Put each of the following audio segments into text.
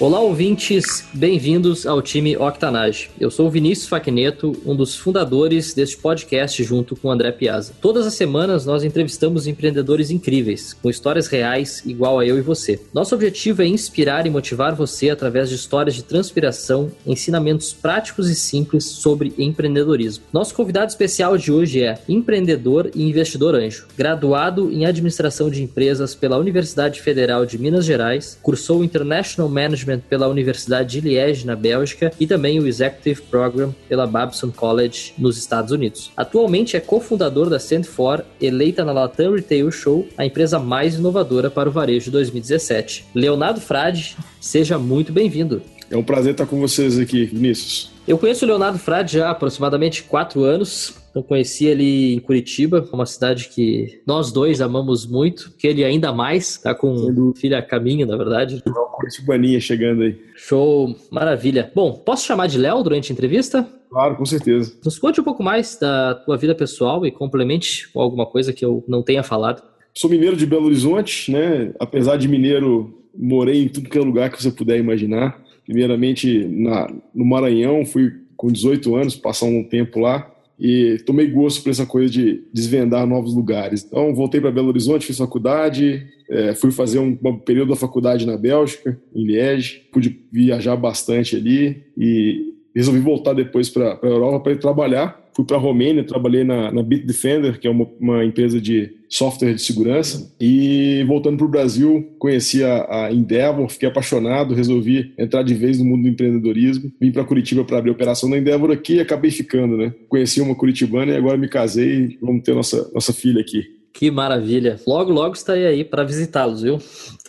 Olá, ouvintes, bem-vindos ao time Octanage. Eu sou o Vinícius Facneto, um dos fundadores deste podcast junto com o André Piazza. Todas as semanas nós entrevistamos empreendedores incríveis, com histórias reais igual a eu e você. Nosso objetivo é inspirar e motivar você através de histórias de transpiração, ensinamentos práticos e simples sobre empreendedorismo. Nosso convidado especial de hoje é empreendedor e investidor anjo, graduado em administração de empresas pela Universidade Federal de Minas Gerais, cursou International Management Management pela Universidade de Liège, na Bélgica, e também o Executive Program pela Babson College, nos Estados Unidos. Atualmente é cofundador da Stand4, eleita na Latam Retail Show a empresa mais inovadora para o varejo 2017. Leonardo Frade, seja muito bem-vindo. É um prazer estar com vocês aqui, Vinícius. Eu conheço o Leonardo Frade já há aproximadamente quatro anos. Eu conheci ele em Curitiba, uma cidade que nós dois amamos muito, que ele ainda mais, tá com filha a caminho, na verdade. Uma Curitibaninha chegando aí. Show, maravilha. Bom, posso chamar de Léo durante a entrevista? Claro, com certeza. Nos conte um pouco mais da tua vida pessoal e complemente com alguma coisa que eu não tenha falado. Sou mineiro de Belo Horizonte, né? Apesar de mineiro, morei em tudo que é lugar que você puder imaginar. Primeiramente na, no Maranhão, fui com 18 anos, passar um tempo lá e tomei gosto por essa coisa de desvendar novos lugares. Então, voltei para Belo Horizonte, fiz faculdade, é, fui fazer um, um, período da faculdade na Bélgica, em Liège, pude viajar bastante ali e resolvi voltar depois para a Europa para trabalhar fui para a Romênia, trabalhei na, na Bitdefender, que é uma, uma, empresa de software de segurança, e voltando para o Brasil, conheci a, a, Endeavor, fiquei apaixonado, resolvi entrar de vez no mundo do empreendedorismo, vim para Curitiba para abrir a operação da Endeavor aqui e acabei ficando, né? Conheci uma curitibana e agora me casei e vamos ter nossa, nossa filha aqui. Que maravilha. Logo, logo estarei aí para visitá-los, viu?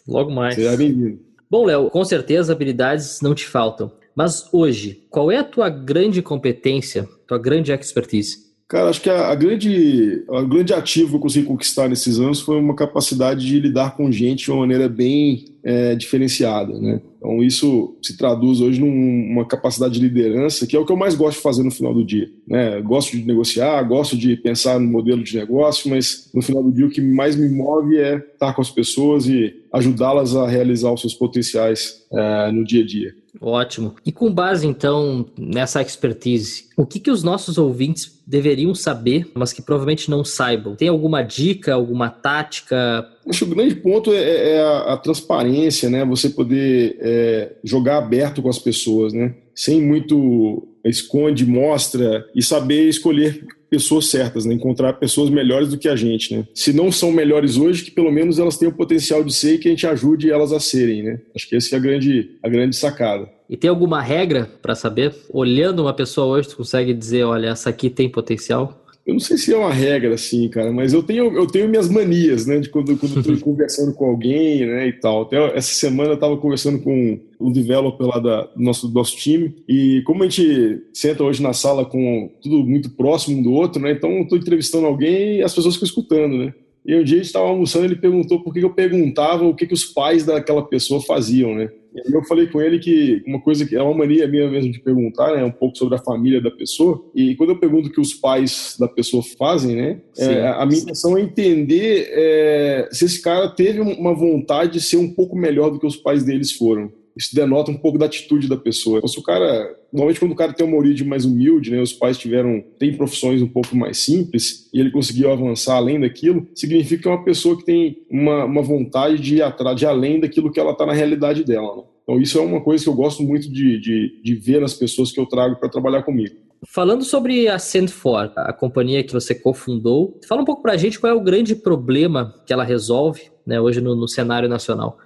Logo mais. Seja bem-vindo. Bom, Léo, com certeza habilidades não te faltam. Mas hoje, qual é a tua grande competência, tua grande expertise? Cara, acho que a, a, grande, a grande ativo que eu consegui conquistar nesses anos foi uma capacidade de lidar com gente de uma maneira bem é, diferenciada, né? Então isso se traduz hoje numa capacidade de liderança, que é o que eu mais gosto de fazer no final do dia. Né? Gosto de negociar, gosto de pensar no modelo de negócio, mas no final do dia o que mais me move é estar com as pessoas e ajudá-las a realizar os seus potenciais é, no dia a dia. Ótimo. E com base, então, nessa expertise, o que, que os nossos ouvintes deveriam saber, mas que provavelmente não saibam? Tem alguma dica, alguma tática? Acho que o grande ponto é, é, é a, a, transparência, né? Você poder é, jogar aberto com as pessoas, né? Sem muito esconde, mostra e saber escolher pessoas certas, né? encontrar pessoas melhores do que a gente. Né? Se não são melhores hoje, que pelo menos elas tenham o potencial de ser e que a gente ajude elas a serem. Né? Acho que essa é a grande, a grande sacada. E tem alguma regra para saber? Olhando uma pessoa hoje, tu consegue dizer, olha, essa aqui tem potencial? Eu não sei se é uma regra assim, cara, mas eu tenho, eu tenho minhas manias, né? De quando, quando eu tô conversando com alguém, né? E tal. Até essa semana eu tava conversando com um developer lá da, do, nosso, do nosso time. E como a gente senta hoje na sala com tudo muito próximo um do outro, né? Então eu tô entrevistando alguém e as pessoas ficam escutando, né? E um dia a gente estava almoçando, ele perguntou por que eu perguntava o que, que os pais daquela pessoa faziam, né? E eu falei com ele que uma coisa que é uma mania minha mesmo de perguntar, né, um pouco sobre a família da pessoa. E quando eu pergunto o que os pais da pessoa fazem, né, é, a minha intenção é entender é, se esse cara teve uma vontade de ser um pouco melhor do que os pais deles foram isso denota um pouco da atitude da pessoa. Então, se o cara, normalmente quando o cara tem uma origem mais humilde, né, os pais tiveram, têm profissões um pouco mais simples e ele conseguiu avançar além daquilo, significa que é uma pessoa que tem uma, uma vontade de ir atrás, de além daquilo que ela está na realidade dela. Né? Então isso é uma coisa que eu gosto muito de, de, de ver nas pessoas que eu trago para trabalhar comigo. Falando sobre a Send4, a companhia que você cofundou, fala um pouco para a gente qual é o grande problema que ela resolve né, hoje no, no cenário nacional.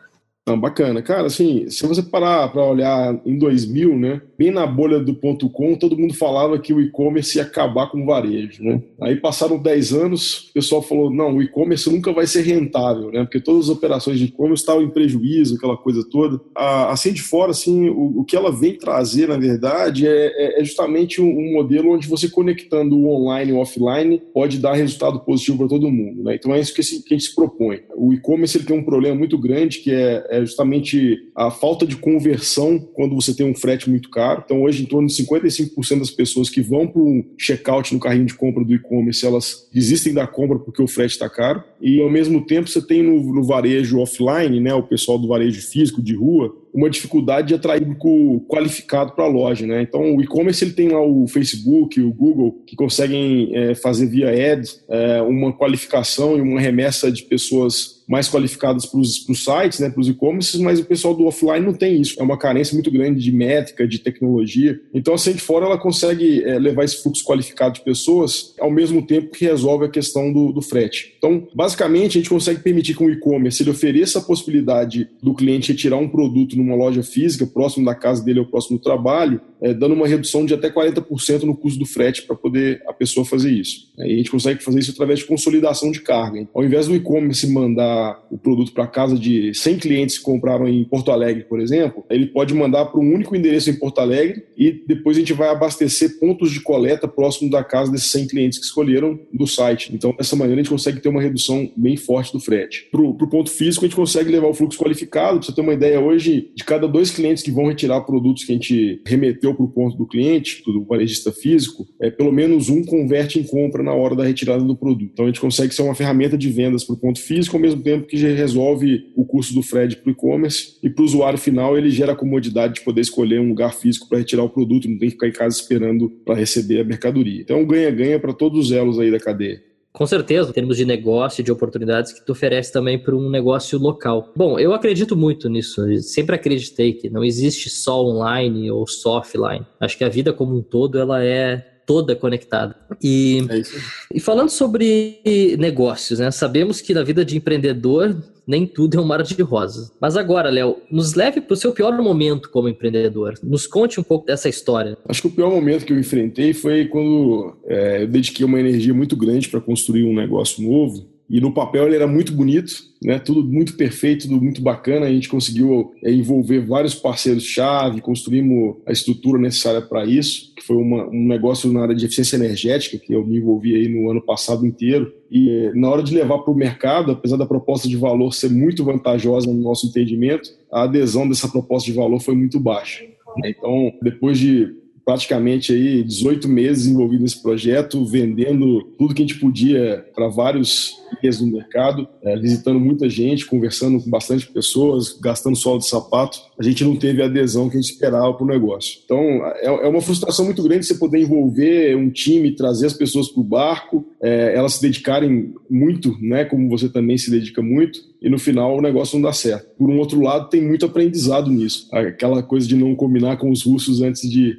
Ah, bacana. Cara, assim, se você parar para olhar em 2000, né, bem na bolha do ponto .com, todo mundo falava que o e-commerce ia acabar com o varejo, né? Aí passaram 10 anos, o pessoal falou, não, o e-commerce nunca vai ser rentável, né? Porque todas as operações de e-commerce estavam em prejuízo, aquela coisa toda. assim de fora, assim, o, o, que ela vem trazer, na verdade, é, é, é justamente um, um, modelo onde você conectando o online e o offline pode dar resultado positivo para todo mundo, né? Então é isso que, que a gente se propõe. O e-commerce ele tem um problema muito grande que é é justamente a falta de conversão quando você tem um frete muito caro. Então, hoje, em torno de 55% das pessoas que vão para um checkout no carrinho de compra do e-commerce, elas desistem da compra porque o frete está caro. E, ao mesmo tempo, você tem no, no varejo offline, né, o pessoal do varejo físico de rua, uma dificuldade de atrair público qualificado para a loja, né? Então, o e-commerce ele tem lá o Facebook, o Google, que conseguem é, fazer via ads é, uma qualificação e uma remessa de pessoas mais qualificadas para os sites, né, para os e-commerces, mas o pessoal do offline não tem isso. É uma carência muito grande de métrica, de tecnologia. Então, a Sente Fora ela consegue é, levar esse fluxo qualificado de pessoas ao mesmo tempo que resolve a questão do, do frete. Então, basicamente, a gente consegue permitir que o e-commerce ele ofereça a possibilidade do cliente retirar um produto numa loja física, próximo da casa dele ou próximo do trabalho, é, dando uma redução de até 40% no custo do frete para poder a pessoa fazer isso. É, e a gente consegue fazer isso através de consolidação de carga. Ao invés do e-commerce mandar o produto para casa de 100 clientes que compraram em Porto Alegre, por exemplo, ele pode mandar para um único endereço em Porto Alegre e depois a gente vai abastecer pontos de coleta próximo da casa desses 100 clientes que escolheram do site. Então, dessa maneira, a gente consegue ter uma redução bem forte do frete. Para o ponto físico, a gente consegue levar o fluxo qualificado. Para você ter uma ideia, hoje, de cada dois clientes que vão retirar produtos que a gente remeteu para o ponto do cliente, do varejista físico, é, pelo menos um converte em compra na hora da retirada do produto. Então, a gente consegue ser uma ferramenta de vendas para o ponto físico, ao mesmo tempo que já resolve o custo do frete para o e-commerce. E para o usuário final, ele gera a comodidade de poder escolher um lugar físico para retirar o produto, não tem que ficar em casa esperando para receber a mercadoria. Então, ganha-ganha para todos os elos aí da cadeia. Com certeza, em termos de negócio, de oportunidades que tu oferece também para um negócio local. Bom, eu acredito muito nisso. Sempre acreditei que não existe só online ou só offline. Acho que a vida como um todo ela é toda conectada. E, é e falando sobre negócios, né? Sabemos que na vida de empreendedor nem tudo é um mar de rosas. Mas agora, Léo, nos leve para o seu pior momento como empreendedor. Nos conte um pouco dessa história. Acho que o pior momento que eu enfrentei foi quando é, eu dediquei uma energia muito grande para construir um negócio novo e no papel ele era muito bonito, né? Tudo muito perfeito, tudo muito bacana. A gente conseguiu é, envolver vários parceiros-chave, construímos a estrutura necessária para isso, que foi uma, um negócio na área de eficiência energética que eu me envolvi aí no ano passado inteiro. E é, na hora de levar para o mercado, apesar da proposta de valor ser muito vantajosa no nosso entendimento, a adesão dessa proposta de valor foi muito baixa. Então, depois de praticamente aí 18 meses envolvido nesse projeto, vendendo tudo que a gente podia para vários dias no mercado, é, visitando muita gente, conversando com bastante pessoas, gastando solo de sapato. A gente não teve a adesão que a gente esperava para o negócio. Então, é, é, uma frustração muito grande você poder envolver um time, trazer as pessoas para o barco, é, elas se dedicarem muito, né, como você também se dedica muito, e no final o negócio não dá certo. Por um outro lado, tem muito aprendizado nisso. Aquela coisa de não combinar com os russos antes de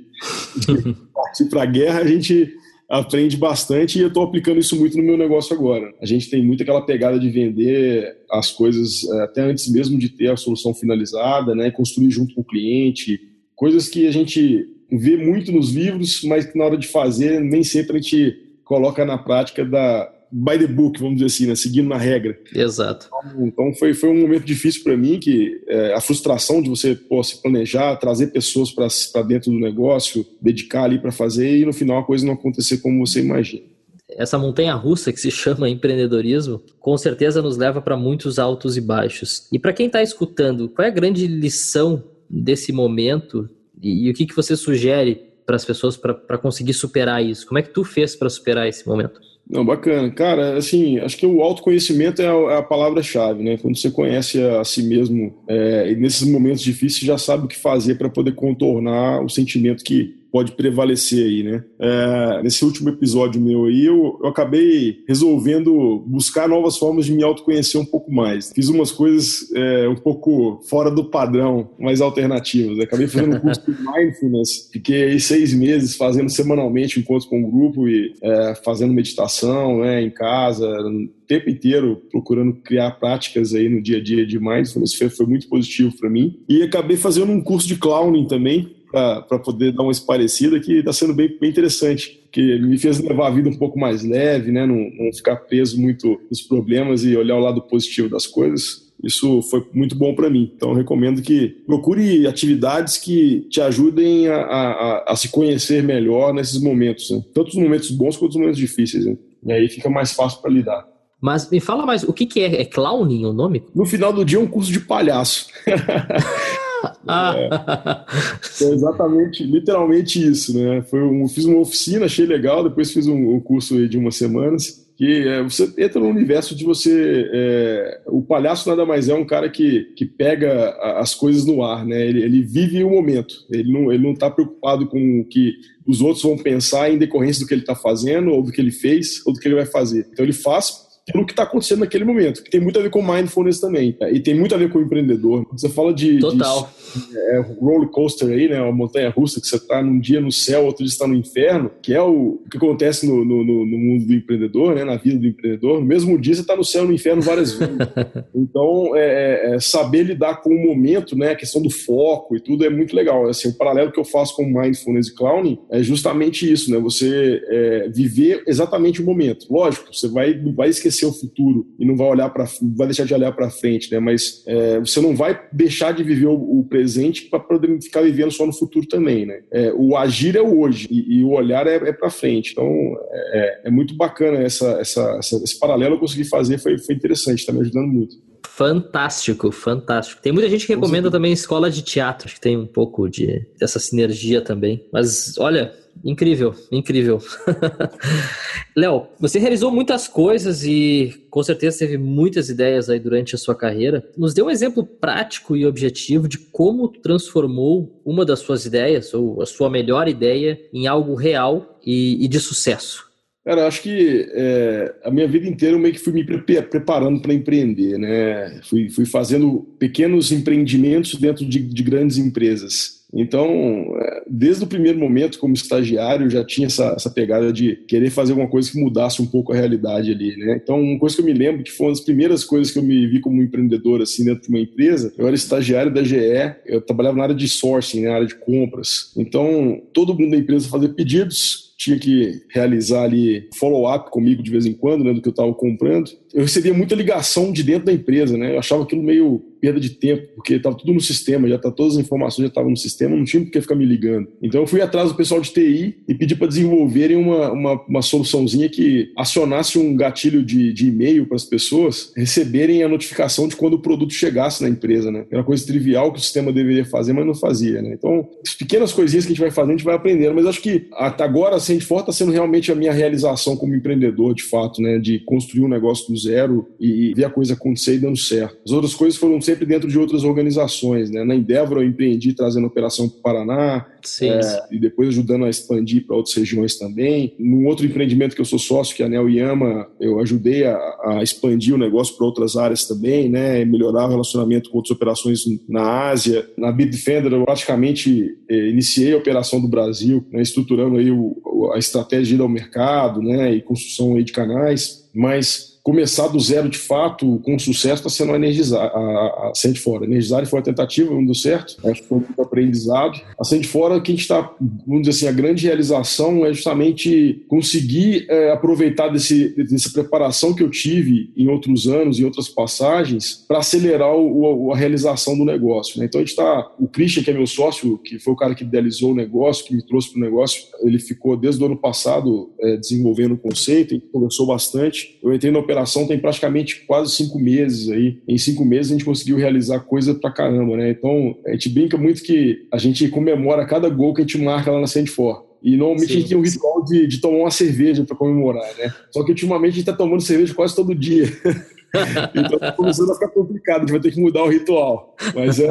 partir para a guerra, a gente aprende bastante e eu estou aplicando isso muito no meu negócio agora. A gente tem muito aquela pegada de vender as coisas eh, até antes mesmo de ter a solução finalizada, né? construir junto com o cliente, coisas que a gente vê muito nos livros, mas que na hora de fazer nem sempre a gente coloca na prática da, by the book, vamos dizer assim, né? seguindo na regra. Exato. Então foi, foi um momento difícil para mim, que é, a frustração de você pô, se planejar, trazer pessoas para dentro do negócio, dedicar ali para fazer e no final a coisa não acontecer como você imagina. Essa montanha russa que se chama empreendedorismo, com certeza nos leva para muitos altos e baixos. E para quem está escutando, qual é a grande lição desse momento e, e o que, que você sugere para as pessoas para conseguir superar isso? Como é que tu fez para superar esse momento? Não, bacana. Cara, assim, acho que o autoconhecimento é a, é a palavra-chave, né? Quando você conhece a, a si mesmo, é, e nesses momentos difíceis já sabe o que fazer para poder contornar o sentimento que pode prevalecer aí, né? É, nesse último episódio meu aí, eu, eu acabei resolvendo buscar novas formas de me autoconhecer um pouco mais. Fiz umas coisas é, um pouco fora do padrão, mais alternativas. Acabei fazendo um curso de mindfulness, fiquei seis meses fazendo semanalmente encontros com o um grupo e é, fazendo meditação né, em casa, tempo inteiro procurando criar práticas aí no dia a dia de mindfulness, foi, foi muito positivo para mim. E acabei fazendo um curso de clowning também, para poder dar uma esparecida, que está sendo bem, bem interessante, que me fez levar a vida um pouco mais leve, né? não, não ficar preso muito nos problemas e olhar o lado positivo das coisas. Isso foi muito bom para mim. Então, recomendo que procure atividades que te ajudem a, a, a se conhecer melhor nesses momentos, né? tanto os momentos bons quanto os momentos difíceis. Né? E aí fica mais fácil para lidar. Mas me fala mais, o que, que é? É clowning o nome? No final do dia é um curso de palhaço. É, é, exatamente, literalmente isso, né? Foi um, fiz uma oficina, achei legal, depois fiz um, um curso de umas semanas que é, você entra no universo de você. É, o palhaço nada mais é um cara que, que pega as coisas no ar, né? Ele, ele vive o momento. Ele não ele não está preocupado com o que os outros vão pensar em decorrência do que ele está fazendo, ou do que ele fez, ou do que ele vai fazer. Então ele faz aquilo que está acontecendo naquele momento, que tem muito a ver com mindfulness também, e tem muito a ver com o empreendedor. Você fala de, Total. de é, roller coaster aí, né, uma montanha russa, que você está num dia no céu, outro dia está no inferno, que é o, que acontece no, no, no, mundo do empreendedor, né, na vida do empreendedor. No mesmo dia você está no céu e no inferno várias vezes. então, é, é, é, saber lidar com o momento, né, a questão do foco e tudo é muito legal. Assim, o paralelo que eu faço com mindfulness e clowning é justamente isso, né, você é, viver exatamente o momento. Lógico, você vai, vai esquecer esquecer o futuro e não vai olhar para vai deixar de olhar para frente, né? Mas é, você não vai deixar de viver o, o presente para poder ficar vivendo só no futuro também, né? É, o agir é o hoje e, e o olhar é, é para frente. Então é, é, muito bacana essa, essa, essa, esse paralelo eu consegui fazer, foi, foi interessante, está me ajudando muito. Fantástico, fantástico. Tem muita gente que recomenda também escola de teatro, que tem um pouco de dessa sinergia também. Mas olha, incrível, incrível. Léo, você realizou muitas coisas e com certeza teve muitas ideias aí durante a sua carreira. Nos dê um exemplo prático e objetivo de como transformou uma das suas ideias ou a sua melhor ideia em algo real e, e de sucesso. Cara, acho que é, a minha vida inteira eu meio que fui me preparando para empreender, né? Fui, fui fazendo pequenos empreendimentos dentro de, de grandes empresas. Então, é, desde o primeiro momento, como estagiário, já tinha essa, essa, pegada de querer fazer alguma coisa que mudasse um pouco a realidade ali, né? Então, uma coisa que eu me lembro que foi uma das primeiras coisas que eu me vi como empreendedor, assim, dentro de uma empresa, eu era estagiário da GE, eu trabalhava na área de sourcing, na área de compras. Então, todo mundo da empresa fazia pedidos, tinha que realizar ali follow-up comigo de vez em quando, né, do que eu estava comprando. Eu recebia muita ligação de dentro da empresa, né? Eu achava aquilo meio perda de tempo, porque estava tudo no sistema, já tá todas as informações já estavam no sistema, não tinha por que ficar me ligando. Então eu fui atrás do pessoal de TI e pedi para desenvolverem uma, uma, uma, soluçãozinha que acionasse um gatilho de, de e-mail para as pessoas receberem a notificação de quando o produto chegasse na empresa, né? Era coisa trivial que o sistema deveria fazer, mas não fazia, né? Então, pequenas coisinhas que a gente vai fazendo, a gente vai aprendendo, mas acho que até agora a Sandford está sendo realmente a minha realização como empreendedor, de fato, né? De construir um negócio do zero e ver a coisa acontecer e dando certo. As outras coisas foram sempre dentro de outras organizações. Né? Na Endeavor eu empreendi trazendo operação para o Paraná sim, é, sim. e depois ajudando a expandir para outras regiões também. Num outro empreendimento que eu sou sócio, que é a Nel Yama, eu ajudei a, a expandir o negócio para outras áreas também, né? melhorar o relacionamento com outras operações na Ásia. Na Bitdefender eu praticamente eh, iniciei a operação do Brasil, né? estruturando aí o, a estratégia de ir ao mercado né? e construção aí de canais, mas começar do zero de fato com sucesso está sendo energizar a, a Sente Fora. Energizar foi a tentativa, não deu certo, acho que foi muito aprendizado. A Sente Fora, que a gente está, vamos dizer assim, a grande realização é justamente conseguir é, aproveitar desse, dessa preparação que eu tive em outros anos, em outras passagens, para acelerar o, a realização do negócio. Né? Então a gente está, o Christian, que é meu sócio, que foi o cara que idealizou o negócio, que me trouxe para o negócio, ele ficou desde o ano passado é, desenvolvendo o conceito, a gente conversou bastante. Eu entrei na operação operação tem praticamente quase cinco meses aí. Em cinco meses a gente conseguiu realizar coisa pra caramba, né? Então a gente brinca muito que a gente comemora cada gol que a gente marca lá na Sand For. E normalmente sim, a gente tem um ritual de, de tomar uma cerveja para comemorar, né? Só que ultimamente a gente está tomando cerveja quase todo dia. então tá começando a ficar complicado, a gente vai ter que mudar o ritual. Mas é,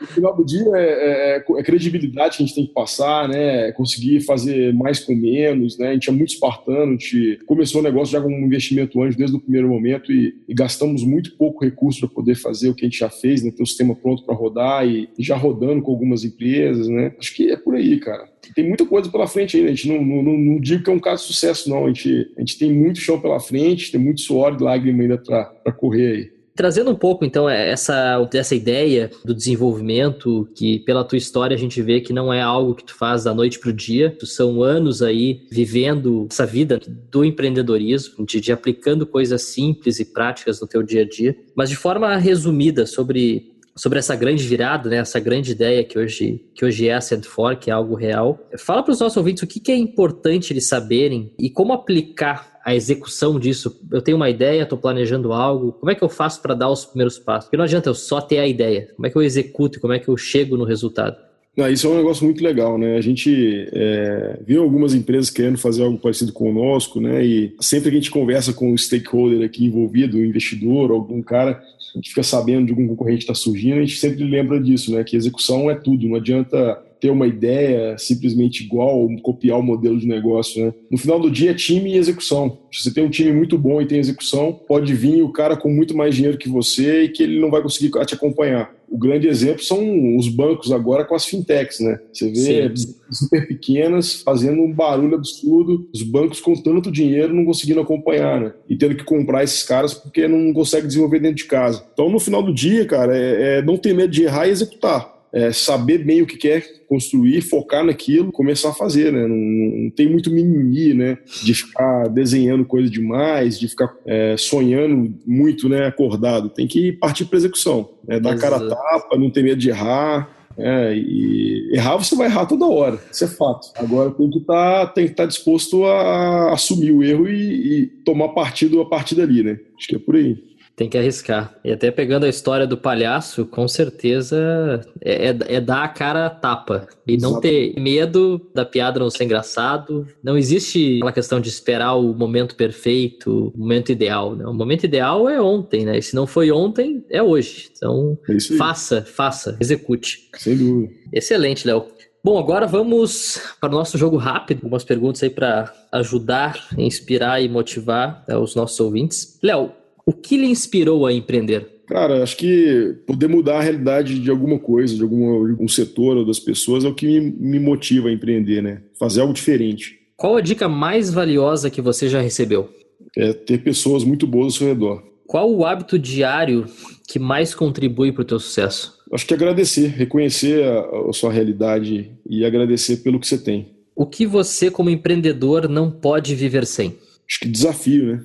no final do dia é, é, é, credibilidade que a gente tem que passar, né? É conseguir fazer mais com menos, né? A gente é muito espartano, a gente começou o negócio já com um investimento antes, desde o primeiro momento, e, e gastamos muito pouco recurso para poder fazer o que a gente já fez, né? Ter o sistema pronto para rodar e, e já rodando com algumas empresas, né? Acho que é por aí, cara tem muita coisa pela frente ainda. A gente não, não, não, digo que é um caso de sucesso, não. A gente, a gente tem muito chão pela frente, tem muito suor e lágrima ainda para correr aí. Trazendo um pouco, então, essa, essa ideia do desenvolvimento, que pela tua história a gente vê que não é algo que tu faz da noite para o dia, tu são anos aí vivendo essa vida do empreendedorismo, de, de aplicando coisas simples e práticas no teu dia a dia, mas de forma resumida sobre sobre essa grande virada, né, essa grande ideia que hoje, que hoje é a Send4, que é algo real. Fala para os nossos ouvintes o que, que é importante eles saberem e como aplicar a execução disso. Eu tenho uma ideia, estou planejando algo, como é que eu faço para dar os primeiros passos? Porque não adianta eu só ter a ideia, como é que eu executo e como é que eu chego no resultado? Não, isso é um negócio muito legal, né? A gente é, viu algumas empresas querendo fazer algo parecido conosco, né? E sempre que a gente conversa com o stakeholder aqui envolvido, o investidor, algum cara, a gente fica sabendo de algum concorrente está surgindo, a gente sempre lembra disso, né? Que execução é tudo, não adianta ter uma ideia simplesmente igual, ou copiar o modelo de negócio, né? No final do dia é time e execução. Se você tem um time muito bom e tem execução, pode vir o cara com muito mais dinheiro que você e que ele não vai conseguir te acompanhar. O grande exemplo são os bancos agora com as fintechs, né? Você vê Sim. super pequenas fazendo um barulho absurdo, os bancos com tanto dinheiro não conseguindo acompanhar, né? E tendo que comprar esses caras porque não consegue desenvolver dentro de casa. Então, no final do dia, cara, é, é não ter medo de errar e executar é, saber bem o que quer construir, focar naquilo, começar a fazer, né? Não, não tem muito mimimi, né? De ficar desenhando coisa demais, de ficar é, sonhando muito, né? Acordado. Tem que partir para execução, né? dar cara a tapa, não ter medo de errar. É, e errar você vai errar toda hora, isso é fato. Agora tem que tá, estar tá disposto a assumir o erro e, e tomar partido a partir dali, né? Acho que é por aí. Tem que arriscar. E até pegando a história do palhaço, com certeza é, é, é dar a cara a tapa. E Exato. não ter medo da piada não ser engraçado. Não existe aquela questão de esperar o momento perfeito, o momento ideal. Né? O momento ideal é ontem, né? E se não foi ontem, é hoje. Então, é faça, faça, execute. Sem dúvida. Excelente, Léo. Bom, agora vamos para o nosso jogo rápido. Algumas perguntas aí para ajudar, inspirar e motivar né, os nossos ouvintes. Léo, o que lhe inspirou a empreender? Cara, acho que poder mudar a realidade de alguma coisa, de algum, algum setor ou das pessoas é o que me, me motiva a empreender, né? Fazer algo diferente. Qual a dica mais valiosa que você já recebeu? É ter pessoas muito boas ao seu redor. Qual o hábito diário que mais contribui para o teu sucesso? Acho que agradecer, reconhecer a, a sua realidade e agradecer pelo que você tem. O que você, como empreendedor, não pode viver sem? Acho que desafio, né?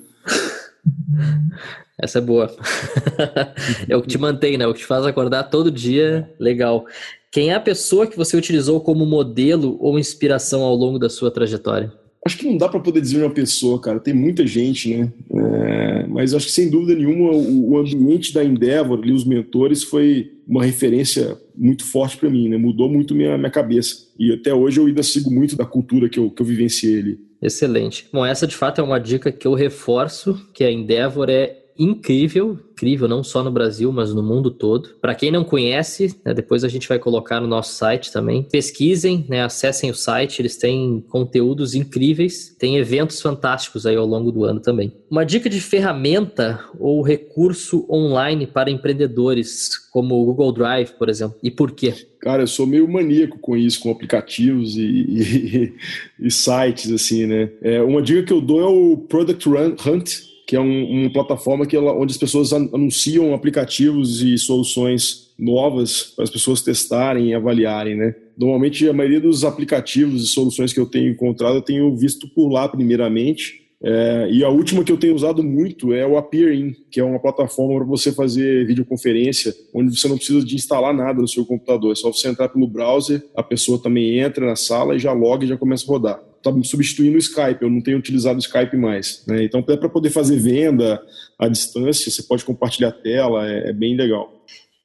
Essa é boa. é o que te mantém, né? É o que te faz acordar todo dia. Legal. Quem é a pessoa que você utilizou como modelo ou inspiração ao longo da sua trajetória? Acho que não dá para poder dizer uma pessoa, cara. Tem muita gente, né? É, mas acho que sem dúvida nenhuma o, o ambiente da Endeavor, ali, os mentores, foi uma referência muito forte para mim, né? Mudou muito minha, minha cabeça. E até hoje eu ainda sigo muito da cultura que eu, que eu vivenciei ali. Excelente. Bom, essa de fato é uma dica que eu reforço, que a Endeavor é incrível, incrível não só no Brasil, mas no mundo todo. Para quem não conhece, né, depois a gente vai colocar no nosso site também. Pesquisem, né, acessem o site, eles têm conteúdos incríveis, tem eventos fantásticos aí ao longo do ano também. Uma dica de ferramenta ou recurso online para empreendedores, como o Google Drive, por exemplo, e por quê? Cara, eu sou meio maníaco com isso, com aplicativos e, e, e sites, assim, né? É, uma dica que eu dou é o Product Hunt, que é um, uma plataforma que ela, onde as pessoas anunciam aplicativos e soluções novas para as pessoas testarem e avaliarem, né? Normalmente a maioria dos aplicativos e soluções que eu tenho encontrado eu tenho visto por lá primeiramente. É, e a última que eu tenho usado muito é o Appearin, que é uma plataforma para você fazer videoconferência, onde você não precisa de instalar nada no seu computador. É só você entrar pelo browser, a pessoa também entra na sala e já loga e já começa a rodar está substituindo o Skype, eu não tenho utilizado o Skype mais. Né? Então, até para poder fazer venda à distância, você pode compartilhar a tela, é, é bem legal.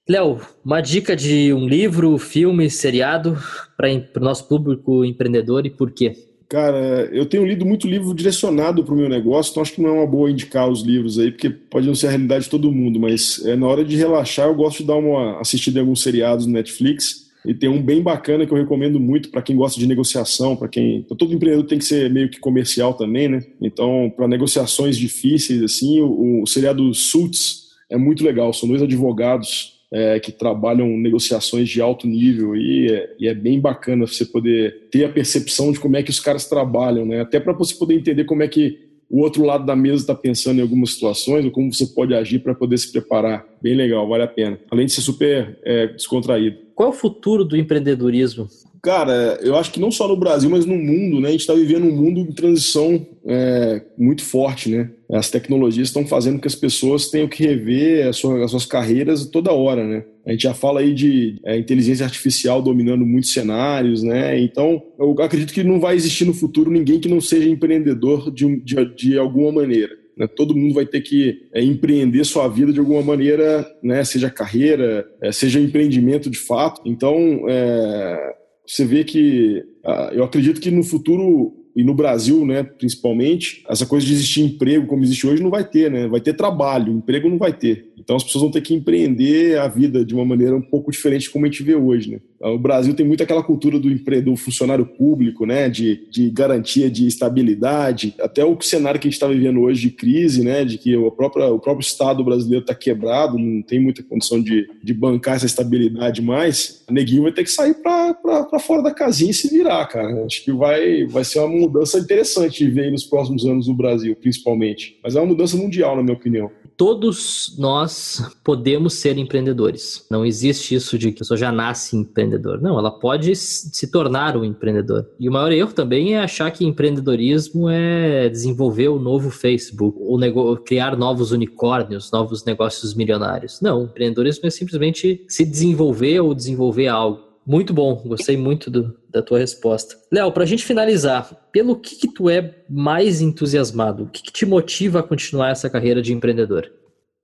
Léo, uma dica de um livro, filme, seriado para o nosso público empreendedor e por quê? Cara, eu tenho lido muito livro direcionado para o meu negócio, então acho que não é uma boa indicar os livros aí, porque pode não ser a realidade de todo mundo, mas é, na hora de relaxar eu gosto de dar uma assistida em alguns seriados no Netflix. E tem um bem bacana que eu recomendo muito para quem gosta de negociação, para quem. Todo empreendedor tem que ser meio que comercial também, né? Então, para negociações difíceis, assim, o, o seriado Suits é muito legal. São dois advogados é, que trabalham negociações de alto nível e é, e é, bem bacana você poder ter a percepção de como é que os caras trabalham, né? Até para você poder entender como é que o outro lado da mesa está pensando em algumas situações ou como você pode agir para poder se preparar. Bem legal, vale a pena. Além de ser super é, descontraído. Qual é o futuro do empreendedorismo? Cara, eu acho que não só no Brasil, mas no mundo, né? A gente está vivendo um mundo em transição é, muito forte, né? As tecnologias estão fazendo que as pessoas tenham que rever as suas, as suas carreiras toda hora, né? A gente já fala aí de é, inteligência artificial dominando muitos cenários, né? Então, eu acredito que não vai existir no futuro ninguém que não seja empreendedor de, de, de alguma maneira. Né? Todo mundo vai ter que é, empreender sua vida de alguma maneira, né? Seja carreira, é, seja empreendimento de fato. Então, é, você vê que uh, eu acredito que no futuro e no Brasil, né, principalmente, essa coisa de existir emprego como existe hoje não vai ter, né? Vai ter trabalho, emprego não vai ter. Então as pessoas vão ter que empreender a vida de uma maneira um pouco diferente como a gente vê hoje, né? O Brasil tem muito aquela cultura do, empre... do funcionário público, né? De, de garantia de estabilidade. Até o cenário que a gente está vivendo hoje de crise, né? De que o próprio, o próprio Estado brasileiro está quebrado, não tem muita condição de, de bancar essa estabilidade mais. O neguinho vai ter que sair para fora da casinha e se virar, cara. Acho que vai, vai ser uma mudança interessante de ver nos próximos anos no Brasil, principalmente. Mas é uma mudança mundial, na minha opinião todos nós podemos ser empreendedores. Não existe isso de que a pessoa já nasce empreendedor. Não, ela pode se tornar um empreendedor. E o maior erro também é achar que empreendedorismo é desenvolver o novo Facebook, ou criar novos unicórnios, novos negócios milionários. Não, empreendedorismo é simplesmente se desenvolver ou desenvolver algo. Muito bom, gostei muito do, da tua resposta. Léo, para a gente finalizar, pelo que, que tu é mais entusiasmado? O que, que te motiva a continuar essa carreira de empreendedor?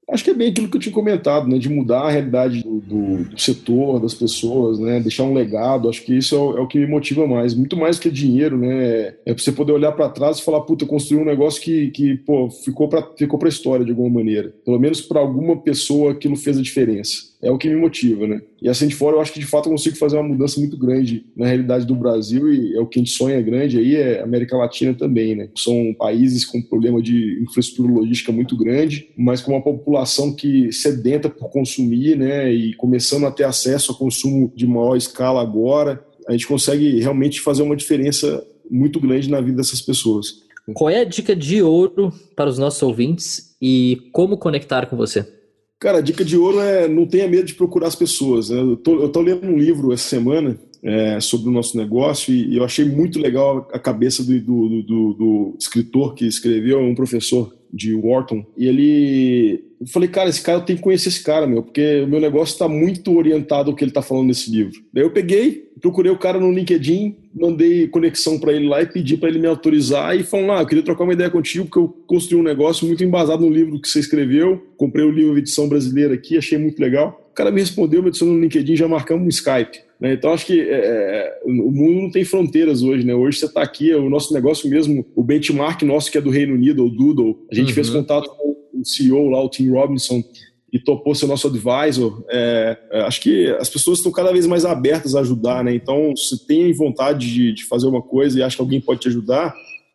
Acho que é bem aquilo que eu tinha comentado, né, de mudar a realidade do, do, do setor, das pessoas, né, deixar um legado. Acho que isso é o, é o, que me motiva mais, muito mais que dinheiro, né. É você poder olhar para trás e falar, puta, eu construí um negócio que, que pô, ficou para ficou a história de alguma maneira. Pelo menos para alguma pessoa aquilo fez a diferença é o que me motiva, né? E assim de fora, eu acho que de fato eu consigo fazer uma mudança muito grande na realidade do Brasil e é o que a gente sonha grande aí é América Latina também, né? São países com problema de infraestrutura logística muito grande, mas com uma população que sedenta por consumir, né? E começando a ter acesso a consumo de maior escala agora, a gente consegue realmente fazer uma diferença muito grande na vida dessas pessoas. Qual é a dica de ouro para os nossos ouvintes e como conectar com você? Cara, a dica de ouro é não tenha medo de procurar as pessoas. Né? Eu, tô lendo um livro essa semana é, sobre o nosso negócio e, eu achei muito legal a cabeça do, do, do, do escritor que escreveu, um professor de Wharton, e ele. Eu falei, cara, esse cara eu tenho que conhecer esse cara, meu, porque o meu negócio está muito orientado ao que ele está falando nesse livro. Daí eu peguei, procurei o cara no LinkedIn, mandei conexão para ele lá e pedi para ele me autorizar e falou: ah, eu queria trocar uma ideia contigo, porque eu construí um negócio muito embasado no livro que você escreveu. Comprei o livro edição brasileira aqui, achei muito legal. O cara me respondeu, me adicionou no LinkedIn, já marcamos um Skype. Né? Então, acho que é, é, o mundo não tem fronteiras hoje. Né? Hoje você está aqui, é o nosso negócio mesmo, o benchmark nosso que é do Reino Unido, o Doodle, a gente uhum. fez contato com o CEO lá, o Tim Robinson, e topou ser nosso advisor. É, é, acho que as pessoas estão cada vez mais abertas a ajudar, né? Então, se tem vontade de, de fazer uma coisa e acha que alguém pode te ajudar,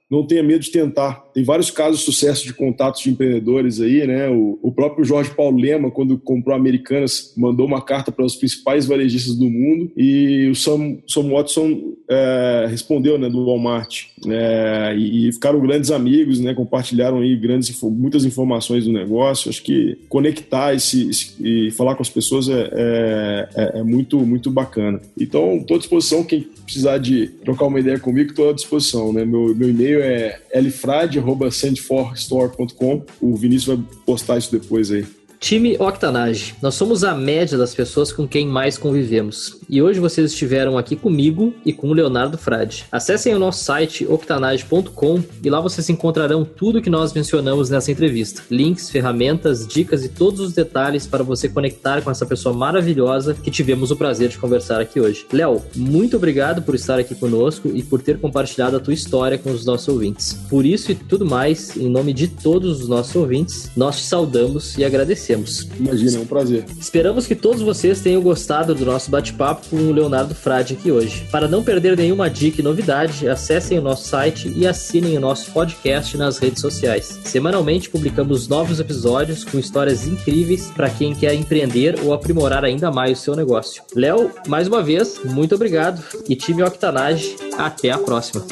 não tenha medo de tentar. Tem vários casos de sucesso de contatos de empreendedores aí, né? O, o próprio Jorge Paulo Lema, quando comprou Americanas, mandou uma carta para os principais varejistas do mundo e o Sam, Sam Watson é, respondeu, né, do Walmart. É, e, ficaram grandes amigos, né? Compartilharam aí grandes, muitas informações do negócio. Acho que conectar esse, esse e falar com as pessoas é, é, é, é muito, muito bacana. Então, estou à disposição. Quem precisar de trocar uma ideia comigo, estou à disposição, né? Meu, meu e-mail é lfrade.sandforstore.com. O Vinícius vai postar isso depois aí. Time Octanage. Nós somos a média das pessoas com quem mais convivemos. E hoje vocês estiveram aqui comigo e com o Leonardo Frade. Acessem o nosso site octanage.com e lá vocês encontrarão tudo que nós mencionamos nessa entrevista. Links, ferramentas, dicas e todos os detalhes para você conectar com essa pessoa maravilhosa que tivemos o prazer de conversar aqui hoje. Léo, muito obrigado por estar aqui conosco e por ter compartilhado a tua história com os nossos ouvintes. Por isso e tudo mais, em nome de todos os nossos ouvintes, nós te saudamos e agradecemos agradecemos. Imagina, é um prazer. Esperamos que todos vocês tenham gostado do nosso bate-papo com o Leonardo Frade aqui hoje. Para não perder nenhuma dica e novidade, acessem o nosso site e assinem o nosso podcast nas redes sociais. Semanalmente publicamos novos episódios com histórias incríveis para quem quer empreender ou aprimorar ainda mais o seu negócio. Léo, mais uma vez, muito obrigado e time Octanage, até a próxima.